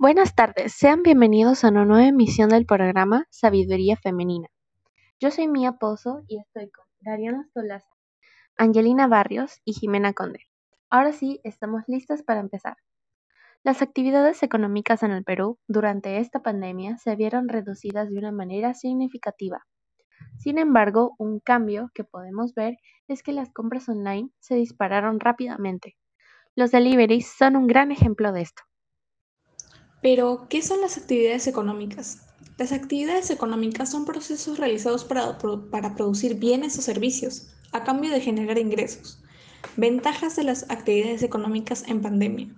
Buenas tardes, sean bienvenidos a una nueva emisión del programa Sabiduría Femenina. Yo soy Mía Pozo y estoy con Dariana Stolaza, Angelina Barrios y Jimena Conde. Ahora sí, estamos listas para empezar. Las actividades económicas en el Perú durante esta pandemia se vieron reducidas de una manera significativa. Sin embargo, un cambio que podemos ver es que las compras online se dispararon rápidamente. Los deliveries son un gran ejemplo de esto. Pero, ¿qué son las actividades económicas? Las actividades económicas son procesos realizados para, producir bienes o servicios a cambio de generar ingresos. Ventajas de las actividades económicas en pandemia.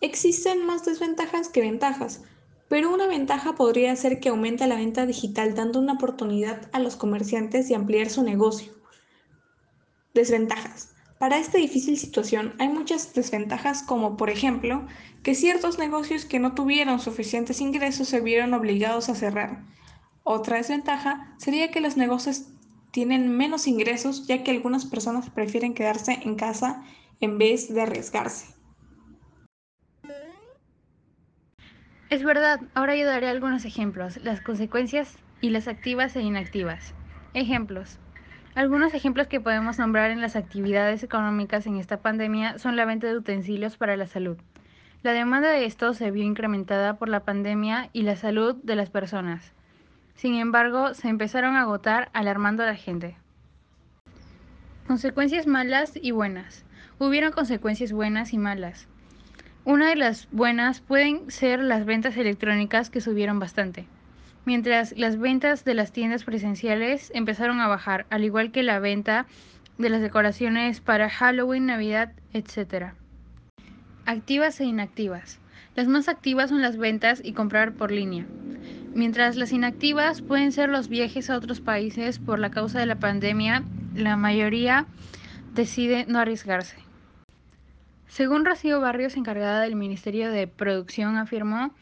Existen más desventajas que ventajas, pero una ventaja podría ser que aumente la venta digital dando una oportunidad a los comerciantes de ampliar su negocio. Desventajas. Para esta difícil situación hay muchas desventajas como por ejemplo que ciertos negocios que no tuvieron suficientes ingresos se vieron obligados a cerrar. Otra desventaja sería que los negocios tienen menos ingresos ya que algunas personas prefieren quedarse en casa en vez de arriesgarse. Es verdad, ahora yo daré algunos ejemplos, las consecuencias y las activas e inactivas. Ejemplos. Algunos ejemplos que podemos nombrar en las actividades económicas en esta pandemia son la venta de utensilios para la salud. La demanda de estos se vio incrementada por la pandemia y la salud de las personas. Sin embargo, se empezaron a agotar alarmando a la gente. Consecuencias malas y buenas. Hubieron consecuencias buenas y malas. Una de las buenas pueden ser las ventas electrónicas que subieron bastante, mientras las ventas de las tiendas presenciales empezaron a bajar, al igual que la venta de las decoraciones para Halloween, Navidad, etc. Activas e inactivas. Las más activas son las ventas y comprar por línea, mientras las inactivas pueden ser los viajes a otros países por la causa de la pandemia, la mayoría decide no arriesgarse. Según Rocío Barrios, encargada del Ministerio de Producción, afirmó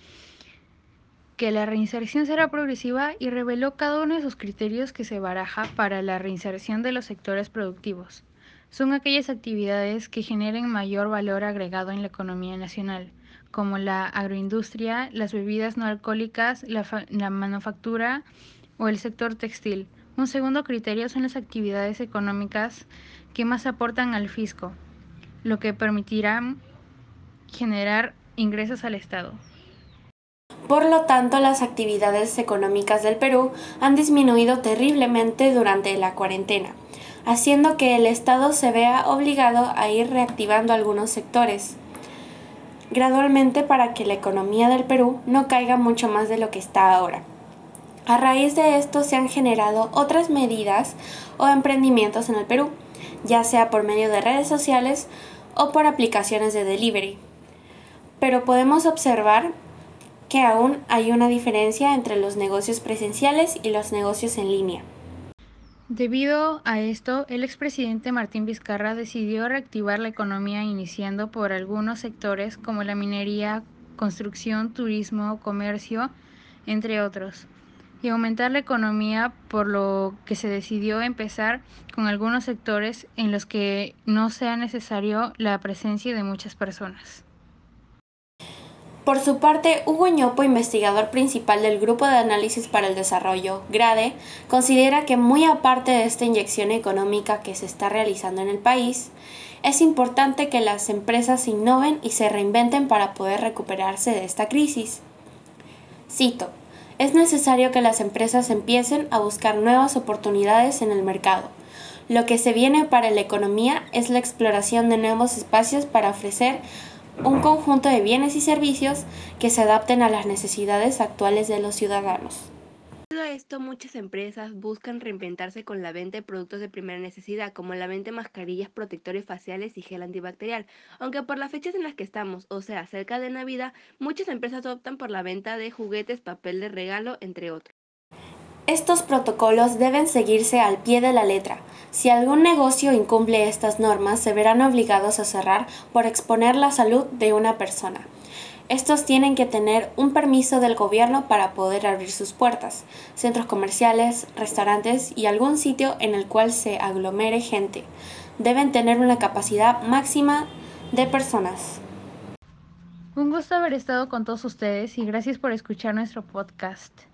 que la reinserción será progresiva y reveló cada uno de sus criterios que se baraja para la reinserción de los sectores productivos. Son aquellas actividades que generen mayor valor agregado en la economía nacional, como la agroindustria, las bebidas no alcohólicas, la, la manufactura o el sector textil. Un segundo criterio son las actividades económicas que más aportan al fisco, lo que permitirá generar ingresos al Estado. Por lo tanto, las actividades económicas del Perú han disminuido terriblemente durante la cuarentena, haciendo que el Estado se vea obligado a ir reactivando algunos sectores gradualmente para que la economía del Perú no caiga mucho más de lo que está ahora. A raíz de esto se han generado otras medidas o emprendimientos en el Perú, ya sea por medio de redes sociales o por aplicaciones de delivery. Pero podemos observar que aún hay una diferencia entre los negocios presenciales y los negocios en línea. Debido a esto, el expresidente Martín Vizcarra decidió reactivar la economía iniciando por algunos sectores como la minería, construcción, turismo, comercio, entre otros y aumentar la economía, por lo que se decidió empezar con algunos sectores en los que no sea necesario la presencia de muchas personas. Por su parte, Hugo Ñopo, investigador principal del Grupo de Análisis para el Desarrollo, GRADE, considera que muy aparte de esta inyección económica que se está realizando en el país, es importante que las empresas innoven y se reinventen para poder recuperarse de esta crisis. Cito, es necesario que las empresas empiecen a buscar nuevas oportunidades en el mercado. Lo que se viene para la economía es la exploración de nuevos espacios para ofrecer un conjunto de bienes y servicios que se adapten a las necesidades actuales de los ciudadanos. Debido a esto, muchas empresas buscan reinventarse con la venta de productos de primera necesidad, como la venta de mascarillas, protectores faciales y gel antibacterial. Aunque por las fechas en las que estamos, o sea, cerca de Navidad, muchas empresas optan por la venta de juguetes, papel de regalo, entre otros. Estos protocolos deben seguirse al pie de la letra. Si algún negocio incumple estas normas, se verán obligados a cerrar por exponer la salud de una persona. Estos tienen que tener un permiso del gobierno para poder abrir sus puertas, centros comerciales, restaurantes y algún sitio en el cual se aglomere gente. deben tener una capacidad máxima de personas. Un gusto haber estado con todos ustedes y gracias por escuchar nuestro podcast.